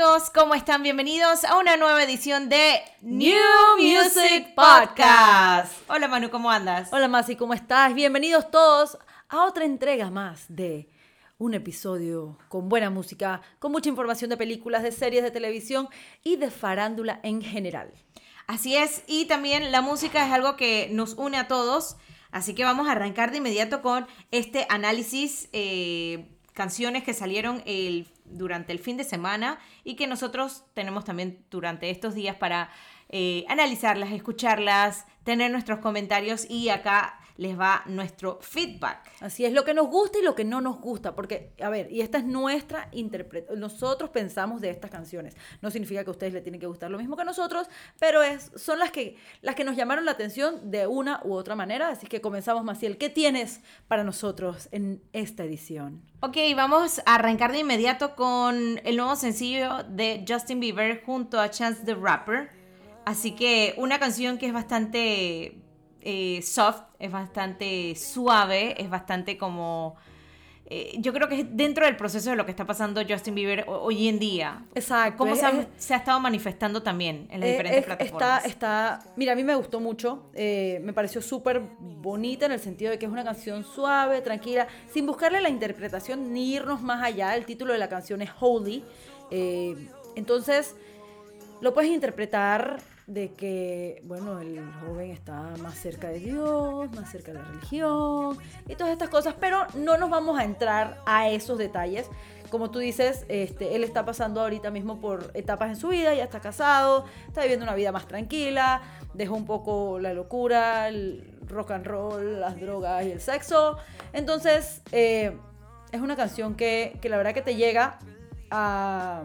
amigos? ¿Cómo están? Bienvenidos a una nueva edición de New Music Podcast. Hola Manu, ¿cómo andas? Hola Masi, ¿cómo estás? Bienvenidos todos a otra entrega más de un episodio con buena música, con mucha información de películas, de series de televisión y de farándula en general. Así es, y también la música es algo que nos une a todos, así que vamos a arrancar de inmediato con este análisis, eh, canciones que salieron el, durante el fin de semana y que nosotros tenemos también durante estos días para eh, analizarlas, escucharlas, tener nuestros comentarios y acá les va nuestro feedback. Así es, lo que nos gusta y lo que no nos gusta, porque, a ver, y esta es nuestra interpretación, nosotros pensamos de estas canciones, no significa que a ustedes les tienen que gustar lo mismo que a nosotros, pero es, son las que, las que nos llamaron la atención de una u otra manera, así que comenzamos, Maciel, ¿qué tienes para nosotros en esta edición? Ok, vamos a arrancar de inmediato con el nuevo sencillo de Justin Bieber junto a Chance the Rapper. Así que una canción que es bastante eh, soft, es bastante suave, es bastante como... eh, yo creo que es dentro del proceso de lo que está pasando Justin Bieber ho- hoy en día. Exacto. Cómo se, es- ha, se ha estado manifestando también en las Eh, diferentes es- plataformas. Está, está, mira, a mí me gustó mucho, eh, me pareció súper bonita en el sentido de que es una canción suave, tranquila, sin buscarle la interpretación ni irnos más allá. El título de la canción es Holy. eh, entonces, lo puedes interpretar de que, bueno, el joven está más cerca de Dios, más cerca de la religión y todas estas cosas, pero no nos vamos a entrar a esos detalles. Como tú dices, este, él está pasando ahorita mismo por etapas en su vida, ya está casado, está viviendo una vida más tranquila, dejó un poco la locura, el rock and roll, las drogas y el sexo. Entonces, eh, es una canción que, que la verdad que te llega a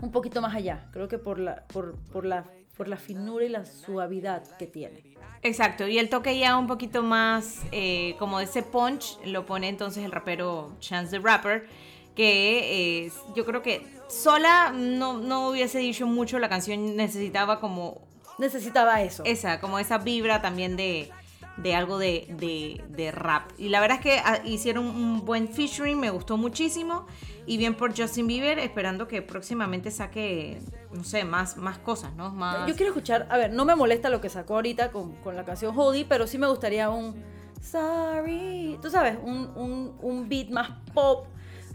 un poquito más allá. Creo que por la, por, por la, por la finura y la suavidad que tiene. Exacto, y el toque ya un poquito más eh, como de ese punch lo pone entonces el rapero Chance the Rapper, que eh, yo creo que sola no, no hubiese dicho mucho, la canción necesitaba como Necesitaba eso. esa, como esa vibra también de, de algo de, de- de rap. Y la verdad es que ah, hicieron un buen featuring, me gustó muchísimo. Y bien por Justin Bieber, esperando que próximamente saque, no sé, más, más cosas, ¿no? Más... Yo quiero escuchar, a ver, no me molesta lo que sacó ahorita con, con la canción Holy, pero sí me gustaría un Sorry, tú sabes, un, un, un beat más pop,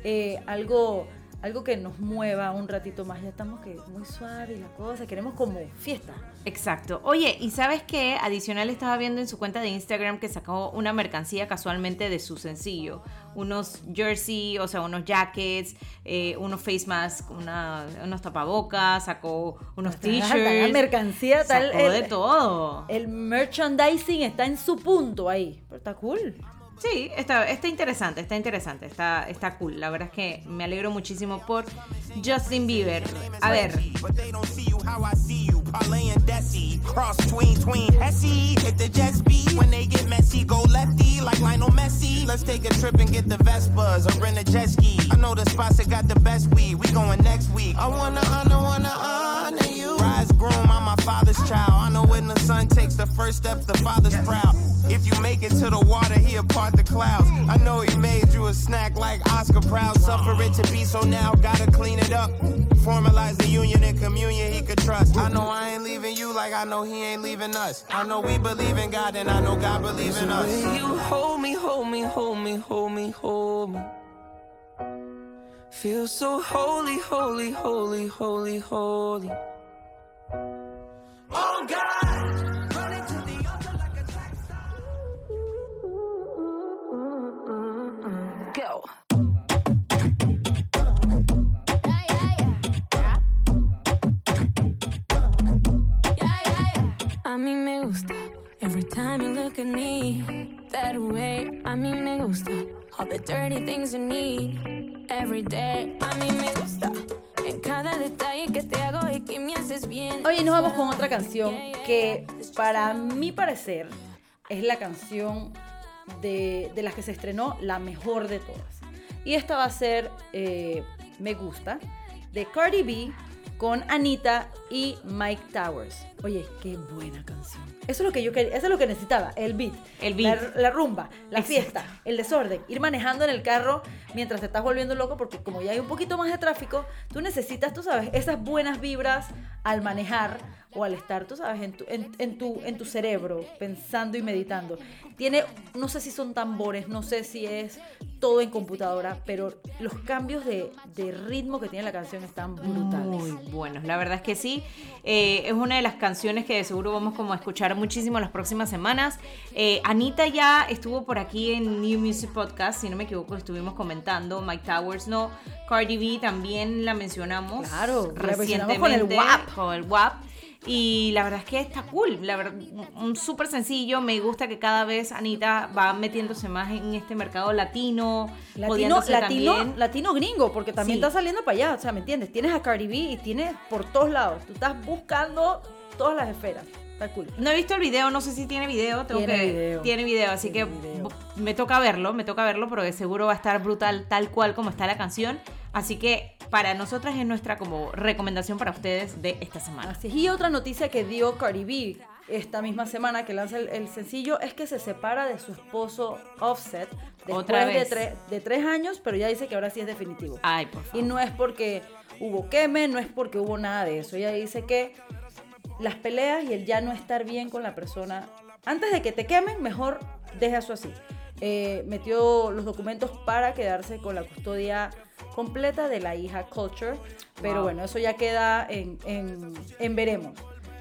eh, algo, algo que nos mueva un ratito más. Ya estamos que muy suave y la cosa, queremos como fiesta. Exacto. Oye, ¿y sabes qué? Adicional estaba viendo en su cuenta de Instagram que sacó una mercancía casualmente de su sencillo. Unos jersey, o sea, unos jackets, eh, unos face masks, una- unos tapabocas, sacó unos está la t-shirts. mercancía, tal, sacó el- de todo. El merchandising está en su punto ahí, pero está cool. Sí, está, está interesante, está interesante, está, está cool. La verdad es que me alegro muchísimo por Justin Bieber. A ver, Rise groom, I'm my father's child. I know when the son takes the first step, the father's proud. If you make it to the water, he'll part the clouds. I know he made you a snack like Oscar Proud. Suffer it to be, so now gotta clean it up. Formalize the union and communion he could trust. I know I ain't leaving you like I know he ain't leaving us. I know we believe in God and I know God believes in us. You hold me, hold me, hold me, hold me, hold me. Feel so holy, holy, holy, holy, holy. All the dirty things you need every day. A mí me gusta cada detalle que te hago y que me haces bien. Oye, nos vamos con otra canción que para mi parecer es la canción de, de las que se estrenó la mejor de todas. Y esta va a ser eh, Me Gusta de Cardi B con Anita y Mike Towers. Oye, qué buena canción. Eso es lo que yo quería, eso es lo que necesitaba, el beat. El beat. La, la rumba, la Exacto. fiesta, el desorden, ir manejando en el carro mientras te estás volviendo loco porque como ya hay un poquito más de tráfico, tú necesitas, tú sabes, esas buenas vibras al manejar o al estar, tú sabes, en tu, en, en tu, en tu cerebro, pensando y meditando. Tiene, no sé si son tambores, no sé si es todo en computadora, pero los cambios de, de ritmo que tiene la canción están brutales. Muy buenos, la verdad es que sí. Eh, es una de las canciones que de seguro vamos como a escuchar muchísimo las próximas semanas. Eh, Anita ya estuvo por aquí en New Music Podcast, si no me equivoco, estuvimos comentando. Mike Towers no. Cardi B también la mencionamos. Claro, la recientemente. mencionamos con el WAP. Con el WAP. Y la verdad es que está cool, la verdad, súper sencillo, me gusta que cada vez Anita va metiéndose más en este mercado latino, Latino, latino, también. latino gringo, porque también Sí. está saliendo para allá, o sea, ¿me entiendes? Tienes a Cardi B y tienes por todos lados, tú estás buscando todas las esferas, está cool. No he visto el video, no sé si tiene video. Tengo Tiene que, video. Tiene video, así Tiene que video. me toca verlo, me toca verlo, porque seguro va a estar brutal tal cual como está la canción. Así que para nosotras es nuestra como recomendación para ustedes de esta semana. Así es. Y otra noticia que dio Cardi B esta misma semana que lanza el, el sencillo es que se separa de su esposo Offset después Otra De, tre- de tres años, pero ya dice que ahora sí es definitivo. Ay, por Y favor. no es porque hubo queme, no es porque hubo nada de eso. Ella dice que las peleas y el ya no estar bien con la persona, antes de que te quemen, mejor deja eso así. Eh, metió los documentos para quedarse con la custodia completa de la hija Culture, pero Wow. bueno, eso ya queda en, en- en veremos.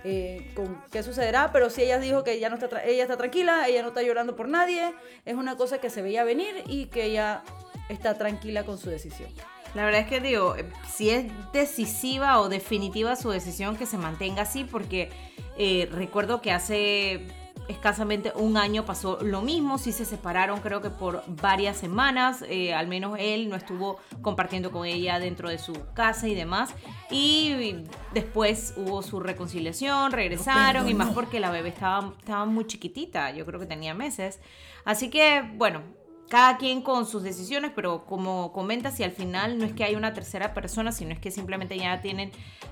eh, con qué sucederá, pero si ella dijo que ya no está ella está tranquila, ella no está llorando por nadie, es una cosa que se veía venir y que ella está tranquila con su decisión. La verdad es que digo, eh, si es decisiva o definitiva su decisión, que se mantenga así, porque eh, recuerdo que hace escasamente un año pasó lo mismo, sí se separaron creo que por varias semanas, eh, al menos él no estuvo compartiendo con ella dentro de su casa y demás, y después hubo su reconciliación, regresaron, y más porque la bebé estaba, estaba muy chiquitita, yo creo que tenía meses, así que bueno, cada quien con sus decisiones, pero como comenta, si al final no es que hay una tercera persona, sino es que simplemente ya tienen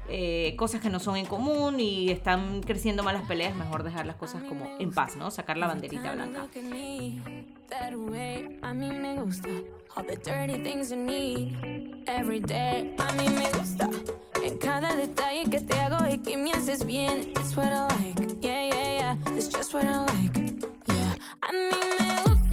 eh, cosas que no son en común y están creciendo malas peleas, mejor dejar las cosas como en paz, ¿no? Sacar la banderita blanca. en cada detalle que te hago y que me haces bien. It's what I like, yeah, yeah, yeah. It's just what I like, yeah. A mí me gusta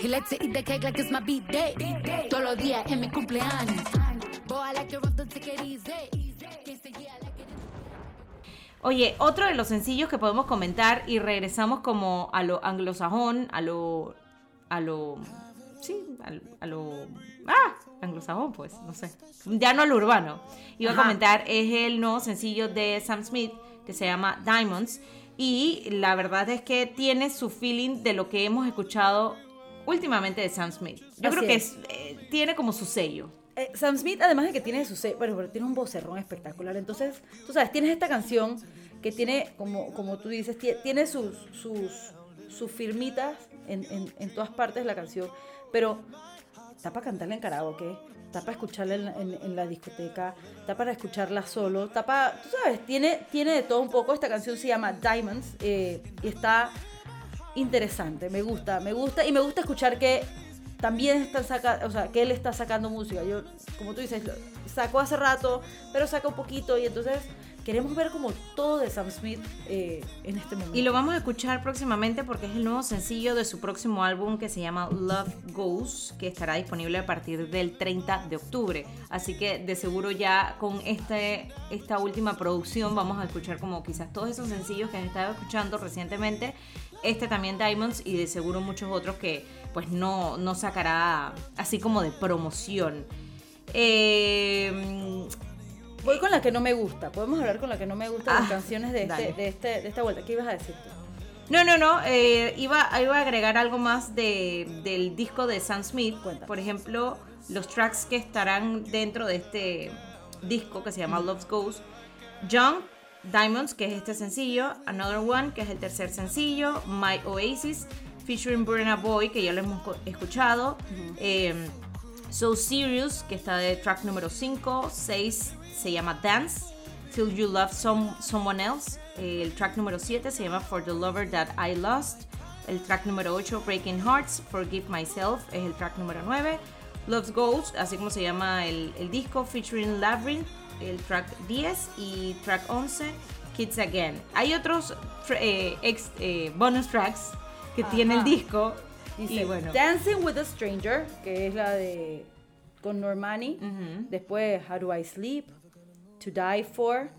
He likes to eat the cake like it's my beat day. Todos los días en mi cumpleaños. Boy, I like to rough take it easy. Can't say yeah, I like it. Oye, otro de los sencillos que podemos comentar y regresamos como a lo anglosajón, a lo... a lo... sí, a, a lo... ah, anglosajón pues, no sé. Ya no a lo urbano. Iba Ajá. a comentar, es el nuevo sencillo de Sam Smith que se llama Diamonds y la verdad es que tiene su feeling de lo que hemos escuchado últimamente de Sam Smith. Yo Así creo que es. eh, tiene como su sello. Eh, Sam Smith, además de que tiene su se- bueno, pero tiene un vocerrón espectacular. Entonces, tú sabes, tienes esta canción que tiene, como, como tú dices, tie- tiene sus, sus, sus firmitas en, en- en todas partes de la canción, pero está para cantarla en karaoke, está para escucharla en, la- en- en la discoteca, está para escucharla solo, está para, tú sabes, tiene, tiene de todo un poco. Esta canción se llama Diamonds eh, y está interesante, me gusta, me gusta y me gusta escuchar que también están saca, o sea, que él está sacando música. Yo, como tú dices, sacó hace rato, pero saca un poquito y entonces queremos ver como todo de Sam Smith eh, en este momento. Y lo vamos a escuchar próximamente porque es el nuevo sencillo de su próximo álbum que se llama Love Goes, que estará disponible a partir del 30 de octubre. Así que de seguro ya con este, esta última producción vamos a escuchar como quizás todos esos sencillos que han estado escuchando recientemente. Este también Diamonds y de seguro muchos otros que pues no, no sacará así como de promoción. Eh, Voy con la que no me gusta. Podemos hablar con la que no me gusta de las Ah, canciones de, este, de, este, de esta vuelta. ¿Qué ibas a decir tú? No, no, no. eh, iba, iba a agregar algo más de, del disco de Sam Smith. Cuéntame. Por ejemplo, los tracks que estarán dentro de este disco que se llama Love's Goes. Young Diamonds, que es este sencillo. Another One, que es el tercer sencillo. My Oasis, featuring Burna Boy, que ya lo hemos escuchado. Eh, so Serious, que está de track número 5. 6 se llama Dance. Till You Love Some, Someone Else. El track número 7 se llama For the Lover That I Lost. El track número 8, Breaking Hearts, Forgive Myself, es el track número 9. Love's Ghost, así como se llama el, el disco, featuring Labyrinth, el track 10. Y track 11, Kids Again. Hay otros eh, ex- eh, bonus tracks que tiene el disco. Dice, y bueno, Dancing with a Stranger, que es la de con Normani. Después How Do I Sleep, To Die For,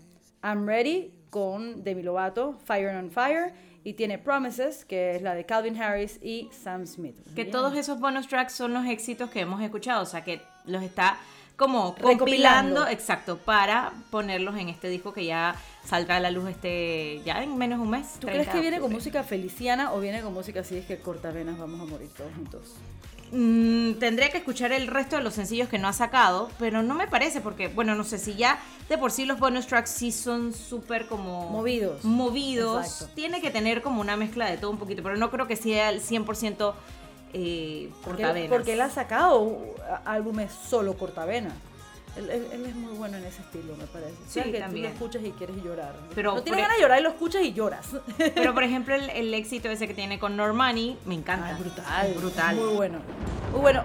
I'm Ready con Demi Lovato, Fire on Fire. Y tiene Promises, que es la de Calvin Harris y Sam Smith. que Bien. todos esos bonus tracks son los éxitos que hemos escuchado, o sea que los está como Recopilando. compilando, exacto, para ponerlos en este disco que ya saldrá a la luz este ya en menos de un mes. ¿Tú 30 crees que viene con música feliciana o viene con música así es que cortavenas vamos a morir todos juntos? Mm, tendría que escuchar el resto de los sencillos que no ha sacado, pero no me parece porque, bueno, no sé si ya de por sí los bonus tracks sí son súper como... Movidos. Movidos. Exacto. Tiene que tener como una mezcla de todo un poquito, pero no creo que sea el 100% eh, cortavenas. porque él ha sacado a- álbumes solo cortavenas. Él, él- él es muy bueno en ese estilo, me parece. Sí, O sea, que también. tú lo escuchas y quieres llorar. Pero no tienes por- ganas de llorar y lo escuchas y lloras. Pero por ejemplo el, el éxito ese que tiene con Normani me encanta. Ah, brutal. Brutal. Muy bueno. Muy bueno.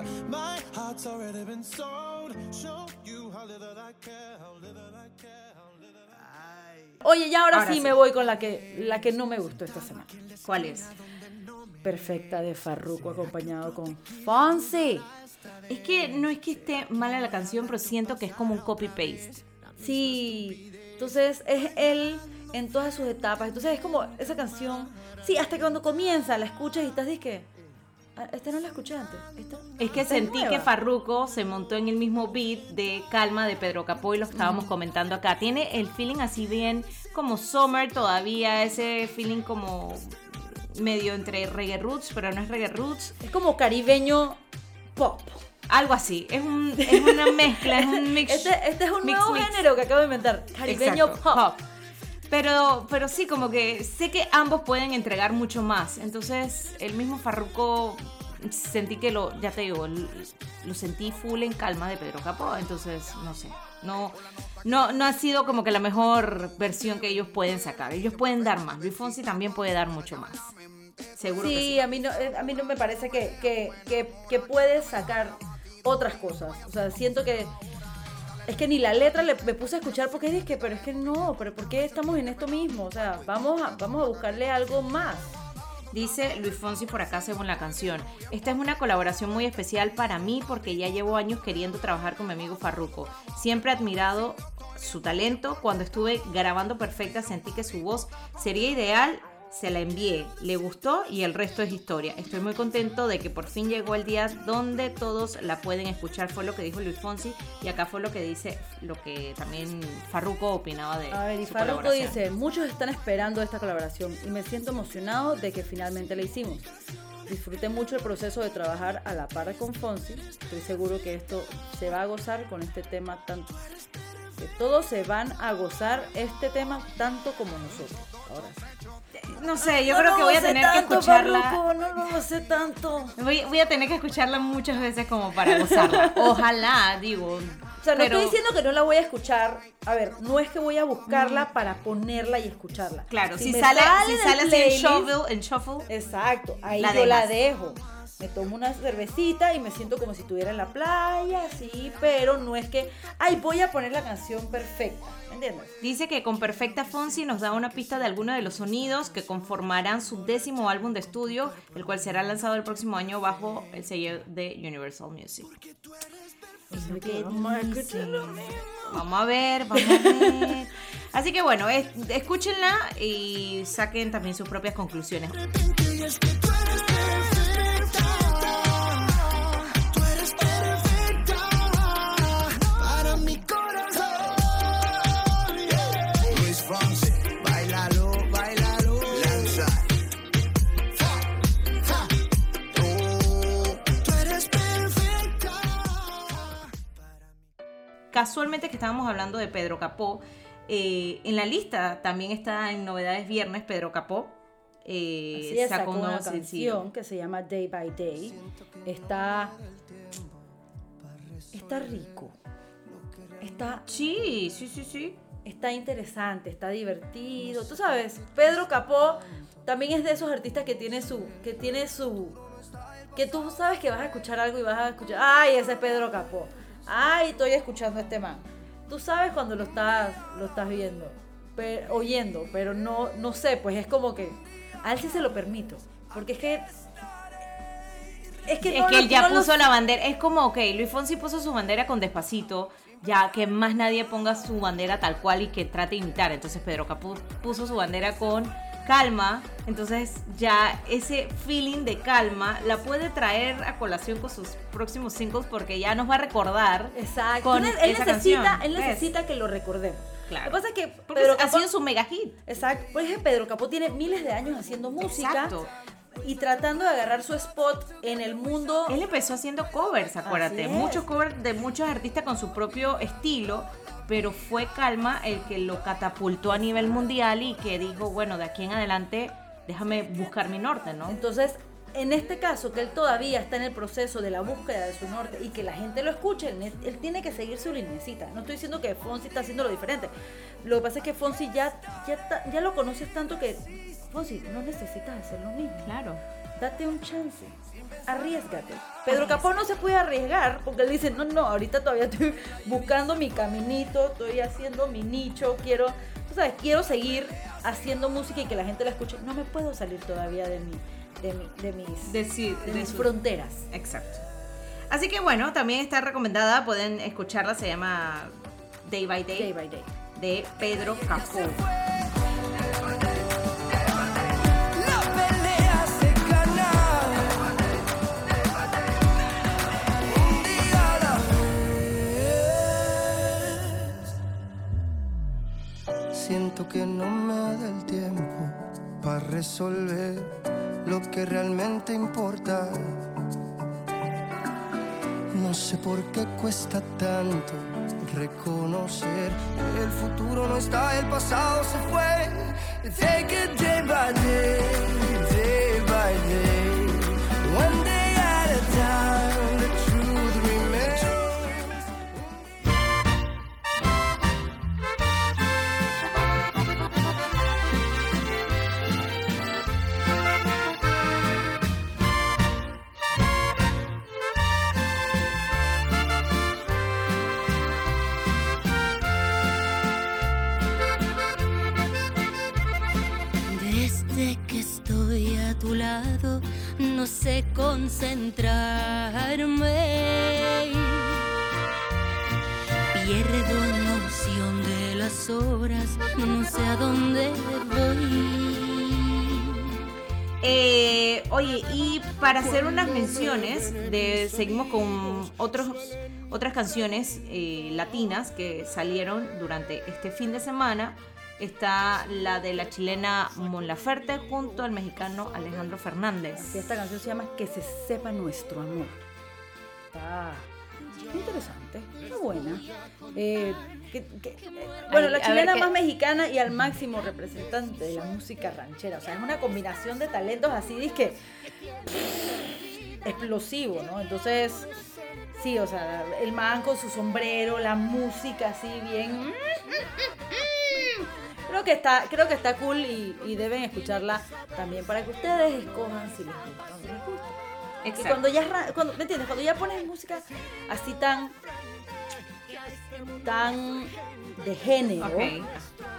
My heart's already been sold. Show you how little I care, how little I care, how little I Oye, ya ahora, Ahora sí, sí. me voy con la que, la que no me gustó esta semana. ¿Cuál es? Perfecta de Farruko acompañado con Fonsi. Es que no es que esté mala la canción, pero siento que es como un copy-paste. Sí, entonces es él en todas sus etapas. Entonces es como esa canción. Sí, hasta que cuando comienza la escuchas y estás que esta no la escuché antes. Esta, Es que esta sentí nueva". que Farruko se montó en el mismo beat de Calma de Pedro Capó y lo estábamos comentando acá. Tiene el feeling así bien como Summer todavía, ese feeling como medio entre reggae roots, pero no es reggae roots. Es como caribeño pop. Algo así, es, un, es una mezcla, es un mix. Este, este es un mix, nuevo mix. género que acabo de inventar. Caribeño Exacto, pop. Pero, pero sí, como que sé que ambos pueden entregar mucho más. Entonces, el mismo Farruko sentí que lo, ya te digo, lo sentí full en calma de Pedro Capó. Entonces, no sé. No, no, no ha sido como que la mejor versión que ellos pueden sacar. Ellos pueden dar más. Luis Fonsi también puede dar mucho más. Seguro que Sí, sí. a mí no, eh, a mí no me parece que, que, que, que puede sacar otras cosas. O sea, siento que es que ni la letra le, me puse a escuchar porque dije, pero es que no, pero ¿por qué estamos en esto mismo? O sea, vamos a, vamos a buscarle algo más. Dice Luis Fonsi por acá según la canción. Esta es una colaboración muy especial para mí porque ya llevo años queriendo trabajar con mi amigo Farruko. Siempre he admirado su talento. Cuando estuve grabando Perfecta sentí que su voz sería ideal. Se la envié, le gustó y el resto es historia. Estoy muy contento de que por fin llegó el día donde todos la pueden escuchar. Fue lo que dijo Luis Fonsi y acá fue lo que dice, lo que también Farruko opinaba de A ver, y su Farruko dice, muchos están esperando esta colaboración y me siento emocionado de que finalmente la hicimos. Disfruté mucho el proceso de trabajar a la par con Fonsi. Estoy seguro que esto se va a gozar con este tema tanto. Que todos se van a gozar este tema tanto como nosotros. Ahora sí. No sé, yo No creo que voy a tener que escucharla. Farruko, no lo sé tanto. Voy, voy a tener que escucharla muchas veces como para gozarla. Ojalá, digo. O sea, no pero, estoy diciendo que no la voy a escuchar. A ver, no es que voy a buscarla para ponerla y escucharla. Claro, si, sale, si sale así en shuffle, en shuffle, Exacto, ahí La yo la dejo. Me tomo una cervecita y me siento como si estuviera en la playa, sí, pero no es que, ay, voy a poner la canción perfecta, ¿me entiendes? Dice que con Perfecta Fonsi nos da una pista de algunos de los sonidos que conformarán su décimo álbum de estudio, el cual será lanzado el próximo año bajo el sello de Universal Music. Vamos a ver, vamos a ver. Así que bueno, es- escúchenla y saquen también sus propias conclusiones. Casualmente que estábamos hablando de Pedro Capó, eh, en la lista también está en Novedades Viernes Pedro Capó. eh, es, sacó un una sencillo. canción que se llama Day by Day. Está. Está rico. Está, Sí, sí, sí, sí. está interesante, está divertido. Tú sabes, Pedro Capó también es de esos artistas que tiene su. que tiene su. que tú sabes que vas a escuchar algo y vas a escuchar. ¡Ay, ese es Pedro Capó! ¡Ay, estoy escuchando a este man! Tú sabes cuando lo estás, lo estás viendo, pe- oyendo, pero no, no sé, pues es como que. A él sí se lo permito. Porque es que. Es que, Es él ya no puso la bandera. Es como, ok, Luis Fonsi puso su bandera con despacito. Ya que más nadie ponga su bandera tal cual y que trate de imitar. Entonces Pedro Capó puso su bandera con calma. Entonces ya ese feeling de calma la puede traer a colación con sus próximos singles porque ya nos va a recordar. Exacto. con él, él esa necesita, canción. él necesita que lo recordemos. Claro. Lo que pasa es que ha sido su mega hit. Exacto. Por ejemplo, Pedro Capó tiene miles de años haciendo música Exacto. Y tratando de agarrar su spot en el mundo. Él empezó haciendo covers, acuérdate. Muchos covers de muchos artistas con su propio estilo, pero fue Calma el que lo catapultó a nivel mundial y que dijo, bueno, de aquí en adelante déjame buscar mi norte, ¿no? Entonces, en este caso, que él todavía está en el proceso de la búsqueda de su norte y que la gente lo escuche, él, él tiene que seguir su linecita. No estoy diciendo que Fonsi está haciendo lo diferente. Lo que pasa es que Fonsi ya, ya, ya lo conoces tanto que, Fonsi, no necesitas hacer lo mismo. Claro. Date un chance. Arriesgate. Pedro Capó no se puede arriesgar porque él dice, no, no, ahorita todavía estoy buscando mi caminito, estoy haciendo mi nicho, quiero, tú sabes, quiero seguir haciendo música y que la gente la escuche. No me puedo salir todavía de mi, de mi, de mis, de de mis su- fronteras. Exacto. Así que bueno, también está recomendada, pueden escucharla, se llama Day by Day, Day by day. de Pedro Capó. Siento que no me da el tiempo para resolver lo que realmente importa. No sé por qué cuesta tanto reconocer que el futuro no está, el pasado se fue. Take it day by day, day by day, one day at a time. Concentrarme. Pierdo noción de las horas, no sé a dónde voy. Eh, oye, y para hacer unas menciones, de, seguimos con otros, otras canciones eh, latinas que salieron durante este fin de semana. Está la de la chilena Mon Laferte junto al mexicano Alejandro Fernández. Esta canción se llama Que se sepa nuestro amor. Está interesante, muy buena. Eh, que- que- eh, bueno, Ay, la chilena ver, ¿qué- más mexicana y al máximo representante de la música ranchera. O sea, es una combinación de talentos así, que explosivo, ¿no? Entonces, sí, o sea, el man con su sombrero, la música así bien. Creo que está, creo que está cool y, y deben escucharla también para que ustedes escojan si les gusta o no les gusta. Y Exacto. cuando ya, cuando, ¿me entiendes? Cuando ya pones música así tan, tan de género.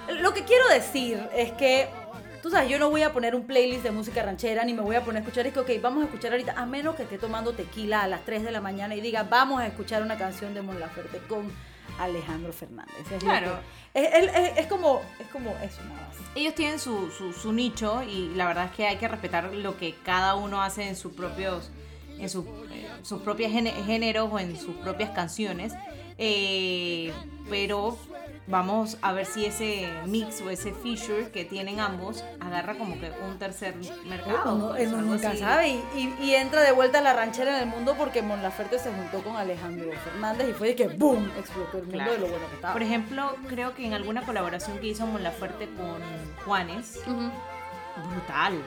Lo que quiero decir es que, tú sabes, yo no voy a poner un playlist de música ranchera, ni me voy a poner a escuchar, es que, ok, vamos a escuchar ahorita, a menos que esté tomando tequila a las 3 de la mañana y diga, vamos a escuchar una canción de Mon Laferte con Alejandro Fernández. Es Claro. que- es, es- como, es como eso nada más. Ellos tienen su, su, su nicho y la verdad es que hay que respetar lo que cada uno hace en sus propios en su- eh, sus propios géne- géneros o en sus propias canciones. Eh, pero vamos a ver si ese mix o ese feature que tienen ambos agarra como que un tercer mercado. Uno, pues, uno nunca así. sabe y, y- y entra de vuelta a la ranchera en el mundo porque Mon Laferte se juntó con Alejandro Fernández y fue de que ¡boom! explotó el mundo Claro. de lo bueno que estaba. Por ejemplo, creo que en alguna colaboración que hizo Mon Laferte con Juanes. Brutal.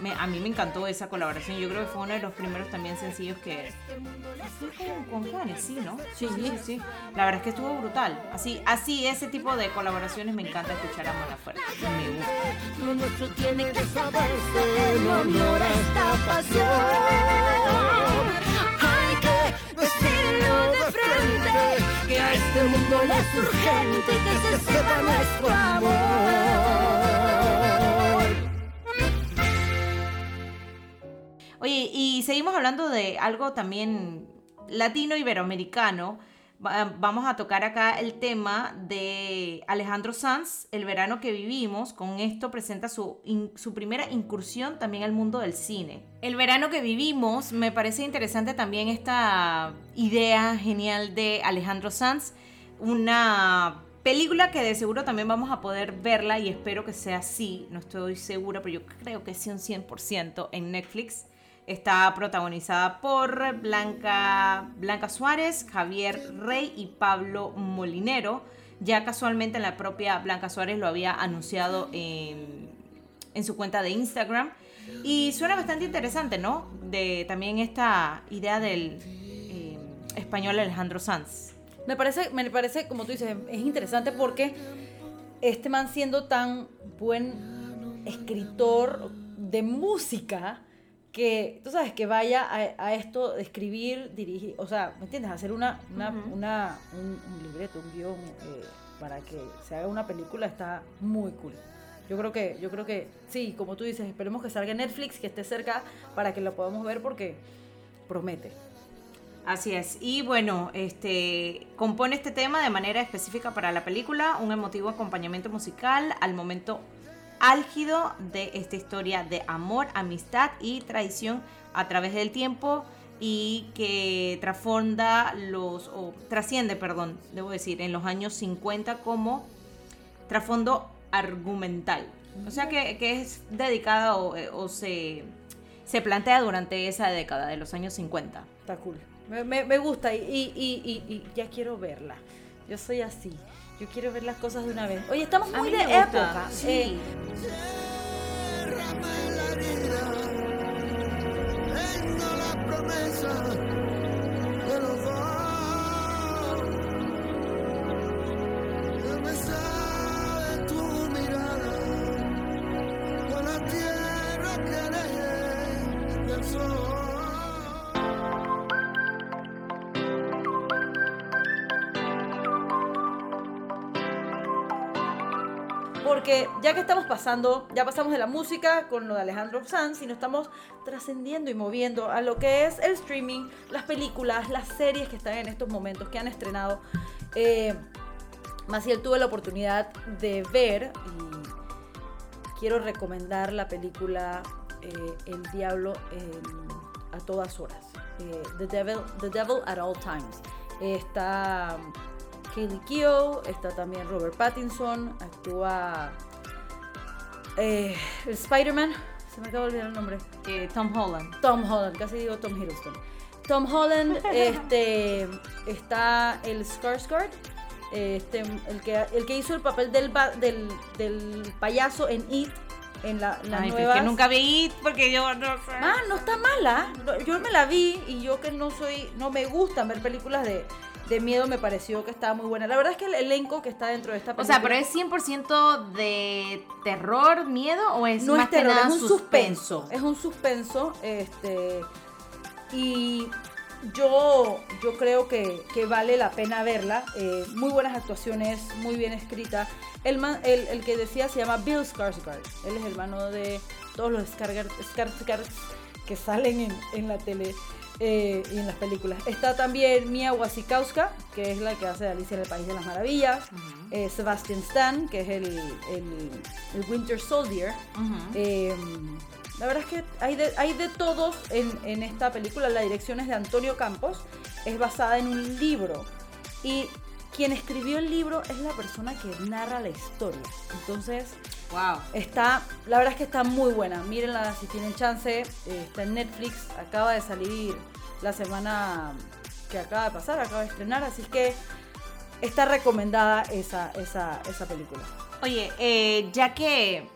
Me- a mí me encantó esa colaboración. Yo creo que fue uno de los primeros también sencillos que. Fue con, con Juanes, sí, ¿no? Sí. sí, sí. La verdad es que estuvo brutal. Así, así ese tipo de colaboraciones me encanta escuchar a Mon Laferte. Me gusta. Lo nuestro tiene que saberse en honor a esta pasión. Hay que vestirlo de frente, que a este mundo le es urgente que se sepa nuestro amor. Oye, y seguimos hablando de algo también latino iberoamericano. Va- Vamos a tocar acá el tema de Alejandro Sanz, El verano que vivimos. Con esto presenta su, su primera incursión también al mundo del cine. El verano que vivimos, me parece interesante también esta idea genial de Alejandro Sanz. Una película que de seguro también vamos a poder verla y espero que sea así. No estoy segura, pero yo creo que sí un 100% en Netflix. Está protagonizada por Blanca, Blanca Suárez, Javier Rey y Pablo Molinero. Ya casualmente en la propia Blanca Suárez lo había anunciado en, su cuenta de Instagram. Y suena bastante interesante, ¿no? De también esta idea del eh, español Alejandro Sanz. Me parece, me parece, como tú dices, es interesante porque este man siendo tan buen escritor de música que, tú sabes, que vaya a, a esto de escribir, dirigir, o sea, ¿me entiendes? Hacer una, una, una- un, un libreto, un guion eh, para que se haga una película está muy cool. Yo creo que, yo creo que, sí, como tú dices, esperemos que salga Netflix, que esté cerca para que lo podamos ver porque promete. Así es. Y bueno, este compone este tema de manera específica para la película, un emotivo acompañamiento musical al momento álgido de esta historia de amor, amistad y traición a través del tiempo y que trasfonda los o trasciende, perdón, debo decir, en los años 50 como trasfondo argumental. O sea que, es dedicada o, eh, o se, se plantea durante esa década de los años 50. Está cool. Me, gusta y ya quiero verla. Yo soy así. Yo quiero ver las cosas de una vez. Oye, estamos muy de época. sí. Eh, ya pasamos de la música con lo de Alejandro Sanz nos estamos trascendiendo y moviendo a lo que es el streaming, las películas, las series que están en estos momentos, que han estrenado. Eh, Maciel tuve la oportunidad de ver y quiero recomendar la película eh, El Diablo a todas horas. Eh, The, Devil, The Devil at All Times. Está Kaylee Keough, está también Robert Pattinson, actúa eh, el Spider-Man, se me acaba de olvidar el nombre. Eh, Tom Holland. Tom Holland, casi digo Tom Hiddleston. Tom Holland, este, está el Skarsgård, este, el que, el que hizo el papel del, del, del payaso en It, en la, en las Ay, pero es que nunca vi porque yo no sé. Ah, no está mala. Yo me la vi y yo que no soy, no me gustan ver películas de, de miedo, me pareció que estaba muy buena. La verdad es que el elenco que está dentro de esta O película. sea, pero es 100% de terror, miedo o es no más es terror, que nada es un suspenso. Es un suspenso, este y yo, yo creo que, que vale la pena verla. Eh, muy buenas actuaciones, muy bien escrita. El, man- el, el que decía se llama Bill Skarsgård. Él es hermano de todos los Skarsgård que salen en, en la tele eh, y en las películas. Está también Mia Wasikowska, que es la que hace Alicia en el País de las Maravillas. Eh, Sebastian Stan, que es el, el- el Winter Soldier. Eh, la verdad es que hay de, hay de todos en, en esta película. La dirección es de Antonio Campos. Es basada en un libro. Y quien escribió el libro es la persona que narra la historia. Entonces, Wow. está, la verdad es que está muy buena. Mírenla si tienen chance. Eh, está en Netflix. Acaba de salir la semana que acaba de pasar. Acaba de estrenar. Así que está recomendada esa, esa, esa película. Oye, eh, ya que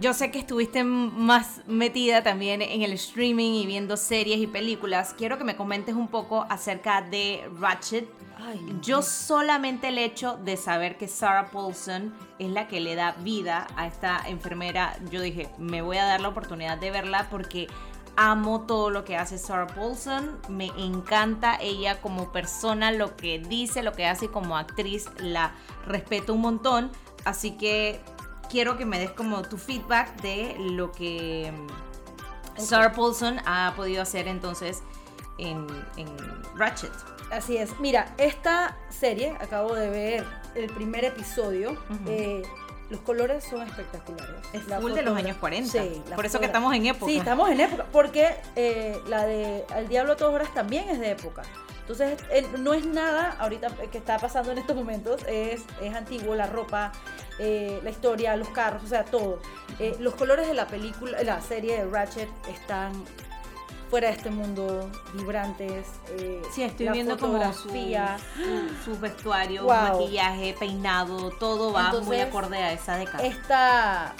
yo sé que estuviste más metida también en el streaming y viendo series y películas, quiero que me comentes un poco acerca de Ratchet. Ay, Yo solamente el hecho de saber que Sarah Paulson es la que le da vida a esta enfermera, yo dije, me voy a dar la oportunidad de verla porque amo todo lo que hace Sarah Paulson, me encanta ella como persona, lo que dice, lo que hace y como actriz, la respeto un montón, así que quiero que me des como tu feedback de lo que mm, Sarah Paulson ha podido hacer entonces en, en Ratchet. Así es. Mira, esta serie, acabo de ver el primer episodio. eh, los colores son espectaculares. Es La full de los años 40. Sí, Por eso que estamos en época. Sí, estamos en época. Porque eh, la de Al Diablo a todas horas también es de época. Entonces, eh, no es nada ahorita que está pasando en estos momentos. Es, es antiguo, la ropa, eh, la historia, los carros, o sea, todo. Eh, los colores de la película, la serie de Ratchet están fuera de este mundo, vibrantes. eh, Sí, estoy la viendo como su, fotografía. su, su vestuario, Wow. maquillaje, peinado, todo va muy acorde a esa década. Esta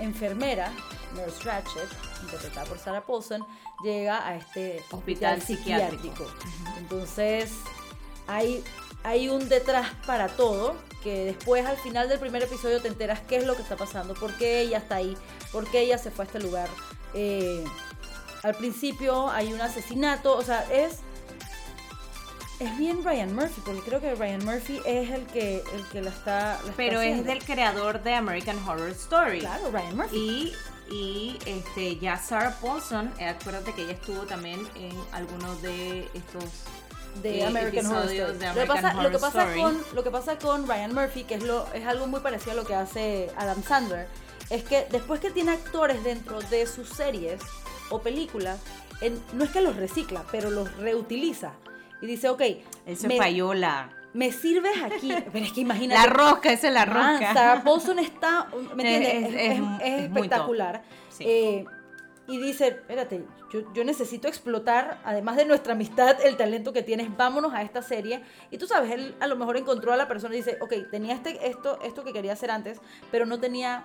enfermera, Nurse Ratchet, interpretada por Sarah Paulson, llega a este Hospital hospital, psiquiátrico. psiquiátrico. Entonces, hay, hay un detrás para todo que después al final del primer episodio te enteras qué es lo que está pasando, por qué ella está ahí, por qué ella se fue a este lugar. Eh, al principio hay un asesinato, o sea, es es bien Ryan Murphy, porque creo que Ryan Murphy es el que el que la está la está Pero es del creador de American Horror Story. Claro, Ryan Murphy. Y, y este, ya Sarah Paulson, eh, acuérdate que ella estuvo también en algunos de estos de American Horror Story. de lo, que American pasa, lo, que Horror pasa Story. con, lo que pasa con Ryan Murphy, que es, lo, es algo muy parecido a lo que hace Adam Sandler, es que después que tiene actores dentro de sus series o películas, él- no es que los recicla, pero los reutiliza. Y dice, ok, se me, falló la, me sirves aquí. Pero es que imagínate. la rosca, esa es la Ah, rosca. Sarah Paulson está, ¿me Es- entiendes? es- Es, es- es- espectacular. Sí. Eh, y dice, espérate, yo, yo necesito explotar, además de nuestra amistad, el talento que tienes, vámonos a esta serie. Y tú sabes, él a lo mejor encontró a la persona y dice, ok, tenía este, esto, esto que quería hacer antes, pero no tenía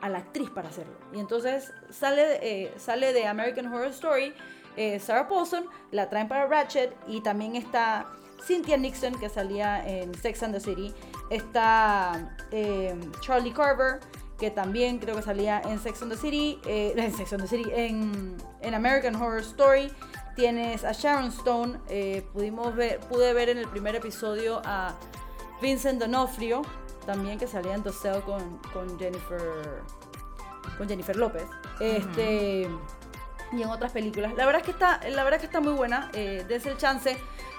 a la actriz para hacerlo. Y entonces sale, eh, sale de American Horror Story, eh, Sarah Paulson, la traen para Ratchet y también está Cynthia Nixon, que salía en Sex and the City, está eh, Charlie Carver, que también creo que salía en Sex and the City, eh, en Sex and the City, en, en American Horror Story. Tienes a Sharon Stone, eh, pudimos ver, pude ver en el primer episodio a Vincent D'Onofrio, también que salía en The Cell con, con Jennifer con Jennifer López. Este y en otras películas. La verdad es que está, la verdad es que está muy buena. Eh, desde el chance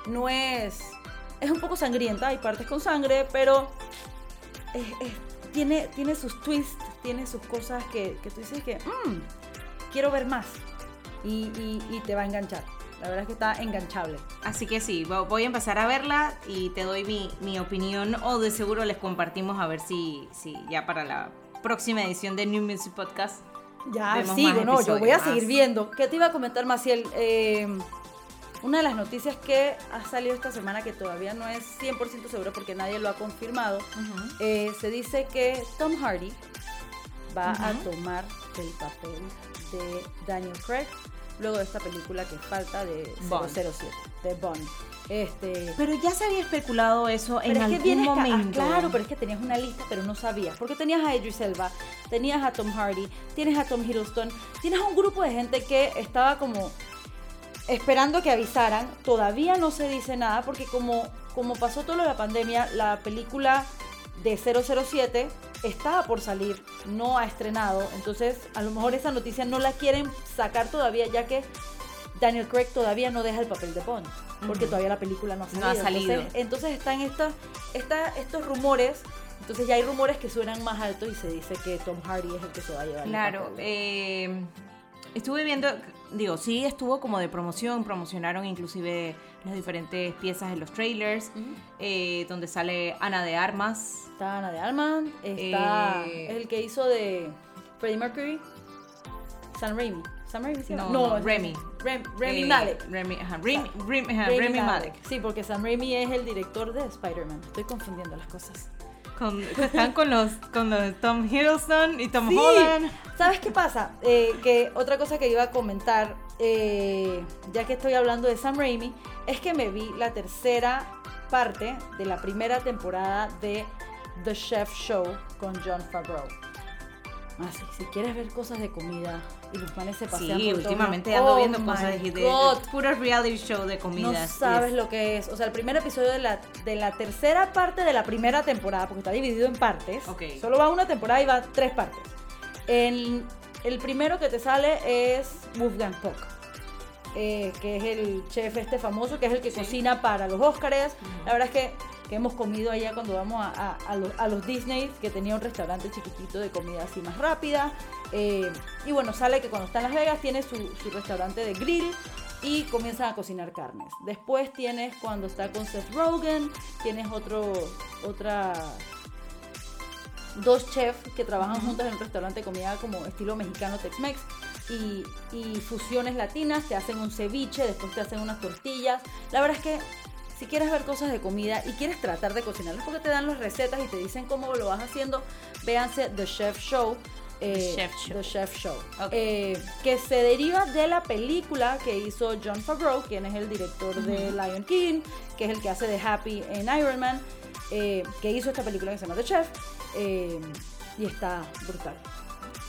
no es es un poco sangrienta, hay partes con sangre, pero es- es- tiene, tiene sus twists, tiene sus cosas que, que tú dices que "Mm, quiero ver más y, y- y te va a enganchar. La verdad es que está enganchable. Así que sí, vo- voy a empezar a verla y te doy mi, mi opinión o de seguro les compartimos a ver si, si ya para la próxima edición de New Music Podcast. Ya sigo, no, yo voy a seguir viendo. ¿Qué te iba a comentar, Maciel? Eh, una de las noticias que ha salido esta semana, que todavía no es 100% seguro porque nadie lo ha confirmado, eh, se dice que Tom Hardy va a tomar el papel de Daniel Craig luego de esta película que falta de Bond. 007, de Bond. Este, Pero ya se había especulado eso en pero es que algún vienes ca- ah, momento. claro, pero es que tenías una lista, pero no sabías. Porque tenías a Idris Elba, tenías a Tom Hardy, tienes a Tom Hiddleston, tienes a un grupo de gente que estaba como esperando que avisaran. Todavía no se dice nada porque como, como pasó todo lo de la pandemia, la película de 007 estaba por salir, no ha estrenado. Entonces, a lo mejor esa noticia no la quieren sacar todavía, ya que Daniel Craig todavía no deja el papel de Bond, porque todavía la película no ha No salido. ha salido. Entonces, entonces están estos, esta- estos rumores. Entonces ya hay rumores que suenan más altos y se dice que Tom Hardy es el que se va a llevar. el Claro, papel. eh, estuve viendo, digo, sí estuvo como de promoción, promocionaron inclusive las diferentes piezas en los trailers, eh, donde sale Ana de Armas. Está Ana de Alman, está Eh, el que hizo de Freddie Mercury, Sam Raimi. Sam Raimi sí, No, no, Remy. Rem- Remy eh, Malek. Remy, ajá, Remy, Remy- ajá, Rami Remy Malek. Sí, porque Sam Raimi es el director de Spider-Man. Estoy confundiendo las cosas. Con, están con los, con los Tom Hiddleston y Tom Sí. Holland. ¿Sabes qué pasa? Eh, que otra cosa que iba a comentar, eh, ya que estoy hablando de Sam Raimi, es que me vi la tercera parte de la primera temporada de The Chef Show con John Favreau. Así, si quieres ver cosas de comida y los manes se pasean Sí, por últimamente ando oh viendo cosas de, de, puro reality show de No comida. sabes lo que es. O sea, el primer episodio de la, de la tercera parte de la primera temporada, porque está dividido en partes. Ok. Solo va una temporada y va tres partes. El, el primero que te sale es Wolfgang Puck. eh, que es el chef este famoso, que es el que cocina para los Óscares. La verdad es que, que hemos comido allá cuando vamos a, a- a los, a los Disney, que tenía un restaurante chiquitito de comida así más rápida. Eh, y bueno, sale que cuando está en Las Vegas tiene su, su restaurante de grill y comienzan a cocinar carnes. Después tienes cuando está con Seth Rogen, tienes otro, otra dos chefs que trabajan juntos en un restaurante de comida como estilo mexicano Tex-Mex y, y fusiones latinas, te hacen un ceviche, después te hacen unas tortillas. La verdad es que si quieres ver cosas de comida y quieres tratar de cocinarlas porque te dan las recetas y te dicen cómo lo vas haciendo, véanse The Chef Show. eh, Chef Show. The Chef Show. Ok. eh, que se deriva de la película que hizo John Favreau, quien es el director de Lion King, que es el que hace de Happy en Iron Man, eh, que hizo esta película que se llama The Chef, y está brutal.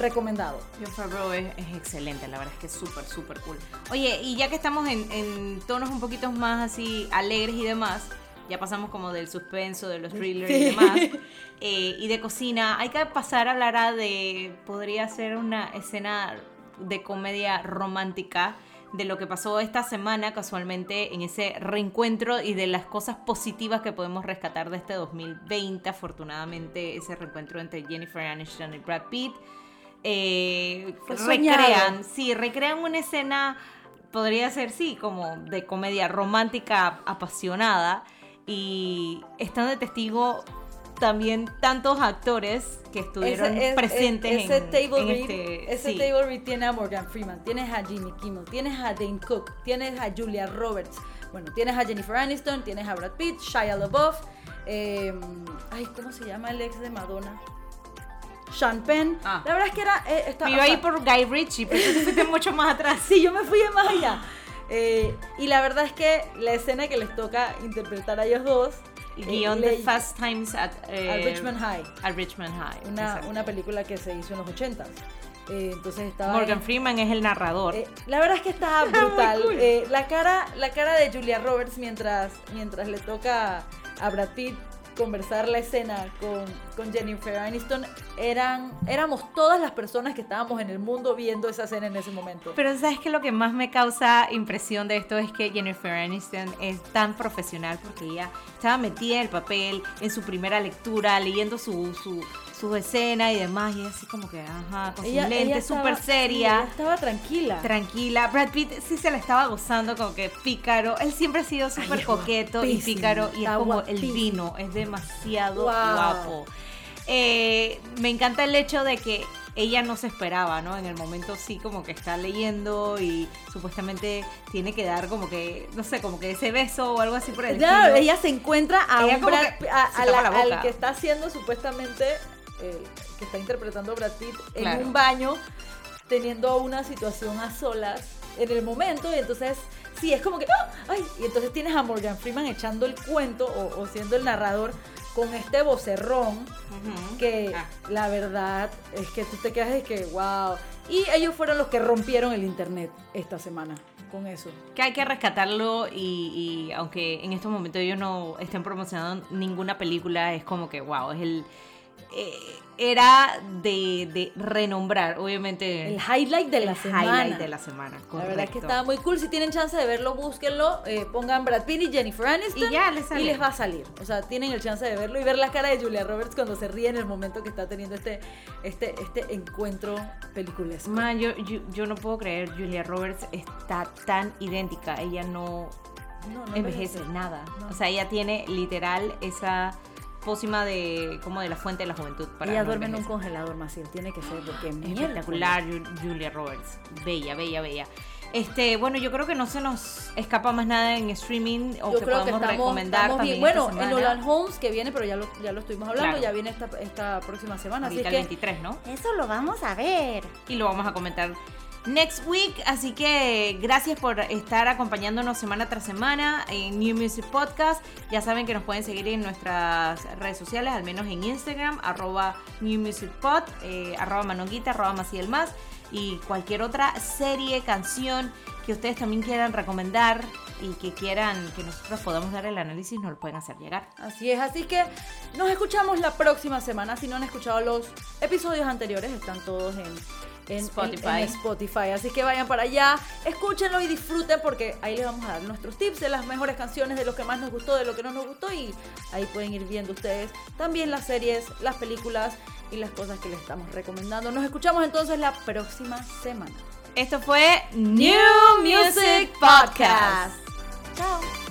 Recomendado. John Favreau es, es excelente, la verdad es que es súper, súper cool. Oye, y ya que estamos en, en tonos un poquito más así alegres y demás, ya pasamos como del suspenso, de los thrillers y Sí. demás, eh, y de cocina, hay que pasar a hablar de, podría ser una escena de comedia romántica de lo que pasó esta semana casualmente en ese reencuentro y de las cosas positivas que podemos rescatar de este 2020, afortunadamente ese reencuentro entre Jennifer Aniston y Brad Pitt eh, recrean, sí, recrean una escena, podría ser, sí, como de comedia romántica apasionada y están de testigo también tantos actores que estuvieron Ese- es- presentes es- ese en, table en read, este... ese sí. table read tiene a Morgan Freeman, tienes a Jimmy Kimmel, tienes a Dane Cook, tienes a Julia Roberts, bueno, tienes a Jennifer Aniston, tienes a Brad Pitt, Shia LaBeouf, eh, ay, ¿cómo se llama el ex de Madonna? Sean Penn. Ah. La verdad es que era... eh, está- Me iba a sea, ir por Guy Ritchie, pero tú te fuiste mucho más atrás. Sí, yo me fui de más allá. Eh, y la verdad es que la escena que les toca interpretar a ellos dos... Eh, guion de Fast Times at, eh, Al Richmond High. Al Richmond High. Una, una película que se hizo en los 80 eh, entonces estaba Morgan en- Freeman es el narrador. Eh, la verdad es que estaba Muy brutal. cool. Eh, la, cara, la cara de Julia Roberts mientras, mientras le toca a Brad Pitt conversar la escena con, Jennifer Aniston, eran, éramos todas las personas que estábamos en el mundo viendo esa escena en ese momento. Pero sabes que lo que más me causa impresión de esto es que Jennifer Aniston es tan profesional porque ella estaba metida en el papel en su primera lectura, leyendo su, su escena y demás, y así como que, ajá, con sus lentes, súper sí, seria. ella estaba tranquila. Tranquila, Brad Pitt sí se la estaba gozando como que pícaro. Él siempre ha sido súper coqueto y pícaro y es como el vino, es demasiado Wow. guapo. Eh, me encanta el hecho de que ella no se esperaba, ¿no? En el momento sí como que está leyendo y supuestamente tiene que dar como que, no sé, como que ese beso o algo así por el estilo. ella se encuentra a Ella un Brad que a- a la- al que está haciendo supuestamente eh, que está interpretando Brad Pitt en Claro. un baño teniendo una situación a solas en el momento y entonces sí es como que ¡ah! ay y entonces tienes a Morgan Freeman echando el cuento o, o siendo el narrador con este vocerrón Ujú. que Ah. la verdad es que tú te quedas de que wow y ellos fueron los que rompieron el internet esta semana con eso. Que hay que rescatarlo y, y aunque en estos momentos ellos no estén promocionando ninguna película, es como que, wow, es el... eh, era de, de renombrar, obviamente. El highlight de la semana. highlight de la semana, La verdad es que estaba muy cool. Si tienen chance de verlo, búsquenlo. eh, pongan Brad Pitt y Jennifer Aniston. Y ya les sale. Y les va a salir. O sea, tienen el chance de verlo y ver la cara de Julia Roberts cuando se ríe en el momento que está teniendo este, este, este encuentro peliculesco. Man, yo, yo, yo no puedo creer, Julia Roberts está tan idéntica. Ella no, No, no envejece envejece. nada. No. O sea, ella tiene literal esa pócima de como de la fuente de la juventud. Para Ella no duerme en un congelador, Maciel. Tiene que ser porque. Espectacular, Ju- Julia Roberts. Bella, bella, bella. Este, bueno, yo creo que no se nos escapa más nada en streaming o Yo que creo que podamos estamos, recomendar estamos también bien. esta Bueno, en semana. Nolan Holmes, que viene, pero ya lo, ya lo estuvimos hablando, Claro. ya viene esta, esta próxima semana. Así Ahorita que el 23, ¿no? eso lo vamos a ver. y lo vamos a comentar next week. Así que gracias por estar acompañándonos semana tras semana en New Music Podcast. Ya saben que nos pueden seguir en nuestras redes sociales, al menos en Instagram, arroba New Music Pod, eh, arroba Manonguita, arroba Maciel Más y cualquier otra serie, canción que ustedes también quieran recomendar y que quieran que nosotros podamos dar el análisis, nos lo pueden hacer llegar. Así es, así que nos escuchamos la próxima semana. Si no han escuchado los episodios anteriores, están todos en, en- Spotify. en- en Spotify. Así que vayan para allá, escúchenlo y disfruten porque ahí les vamos a dar nuestros tips de las mejores canciones, de lo que más nos gustó, de lo que no nos gustó y ahí pueden ir viendo ustedes también las series, las películas y las cosas que les estamos recomendando. Nos escuchamos entonces la próxima semana. Esto fue New Music Podcast. Chao.